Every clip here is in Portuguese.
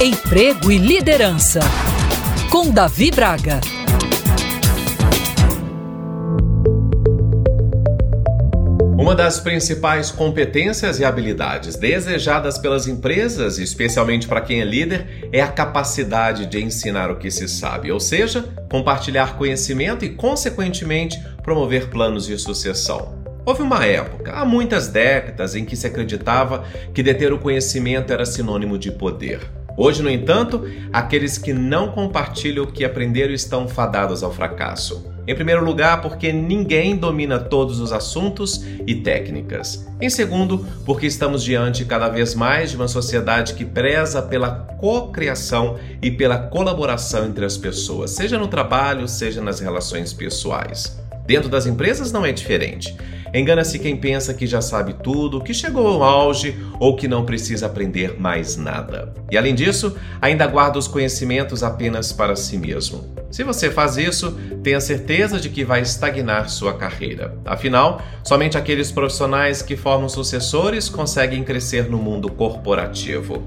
Emprego e Liderança, com Davi Braga. Uma das principais competências e habilidades desejadas pelas empresas, especialmente para quem é líder, é a capacidade de ensinar o que se sabe, ou seja, compartilhar conhecimento e, consequentemente, promover planos de sucessão. Houve uma época, há muitas décadas, em que se acreditava que deter o conhecimento era sinônimo de poder. Hoje, no entanto, aqueles que não compartilham o que aprenderam estão fadados ao fracasso. Em primeiro lugar, porque ninguém domina todos os assuntos e técnicas. Em segundo, porque estamos diante cada vez mais de uma sociedade que preza pela cocriação e pela colaboração entre as pessoas, seja no trabalho, seja nas relações pessoais. Dentro das empresas não é diferente. Engana-se quem pensa que já sabe tudo, que chegou ao auge ou que não precisa aprender mais nada. E além disso, ainda guarda os conhecimentos apenas para si mesmo. Se você faz isso, tenha certeza de que vai estagnar sua carreira. Afinal, somente aqueles profissionais que formam sucessores conseguem crescer no mundo corporativo.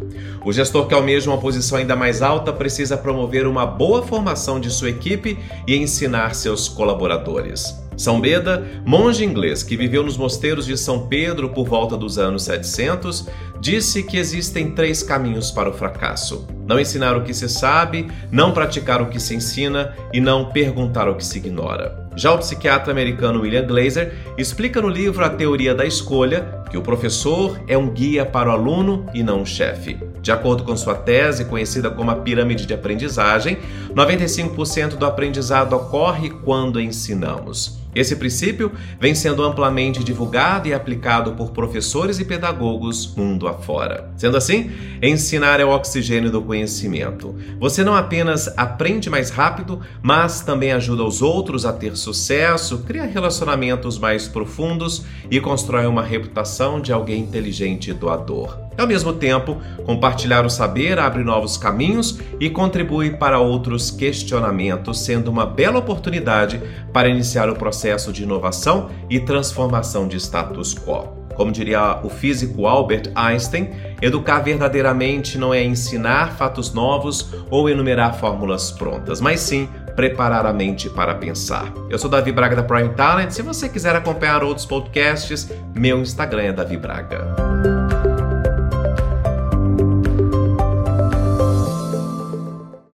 O gestor que almeja uma posição ainda mais alta precisa promover uma boa formação de sua equipe e ensinar seus colaboradores. São Beda, monge inglês que viveu nos mosteiros de São Pedro por volta dos anos 700, disse que existem três caminhos para o fracasso: não ensinar o que se sabe, não praticar o que se ensina e não perguntar o que se ignora. Já o psiquiatra americano William Glazer explica no livro A Teoria da Escolha que o professor é um guia para o aluno e não um chefe. De acordo com sua tese, conhecida como a pirâmide de aprendizagem, 95% do aprendizado ocorre quando ensinamos. Esse princípio vem sendo amplamente divulgado e aplicado por professores e pedagogos mundo afora. Sendo assim, ensinar é o oxigênio do conhecimento. Você não apenas aprende mais rápido, mas também ajuda os outros a ter sucesso, cria relacionamentos mais profundos e constrói uma reputação de alguém inteligente e doador. Ao mesmo tempo, compartilhar o saber abre novos caminhos e contribui para outros questionamentos, sendo uma bela oportunidade para iniciar o processo de inovação e transformação de status quo. Como diria o físico Albert Einstein, educar verdadeiramente não é ensinar fatos novos ou enumerar fórmulas prontas, mas sim preparar a mente para pensar. Eu sou Davi Braga da Prime Talent. Se você quiser acompanhar outros podcasts, meu Instagram é Davi Braga.